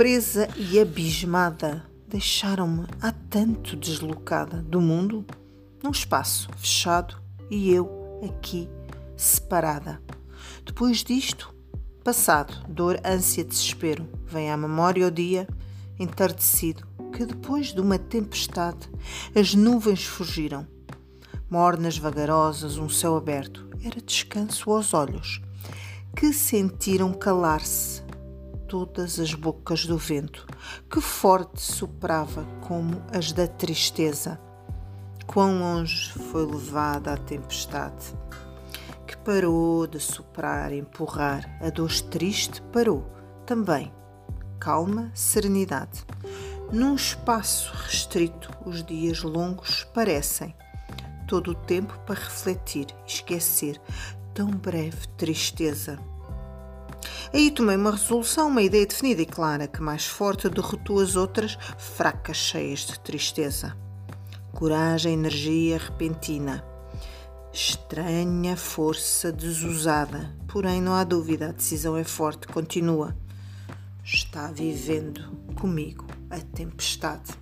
surpresa e abismada deixaram-me há tanto deslocada do mundo, num espaço fechado e eu aqui separada. Depois disto, passado, dor, ânsia, desespero, vem à memória o dia entardecido que depois de uma tempestade as nuvens fugiram. Mornas vagarosas, um céu aberto, era descanso aos olhos, que sentiram calar-se todas as bocas do vento, que forte soprava como as da tristeza. Quão longe foi levada a tempestade, que parou de soprar, empurrar, a dor triste parou também. Calma, serenidade. Num espaço restrito, os dias longos parecem todo o tempo para refletir, esquecer tão breve tristeza. Aí tomei uma resolução, uma ideia definida e clara, que mais forte derrotou as outras, fracas, cheias de tristeza. Coragem, energia repentina. Estranha força desusada. Porém, não há dúvida, a decisão é forte, continua. Está vivendo comigo a tempestade.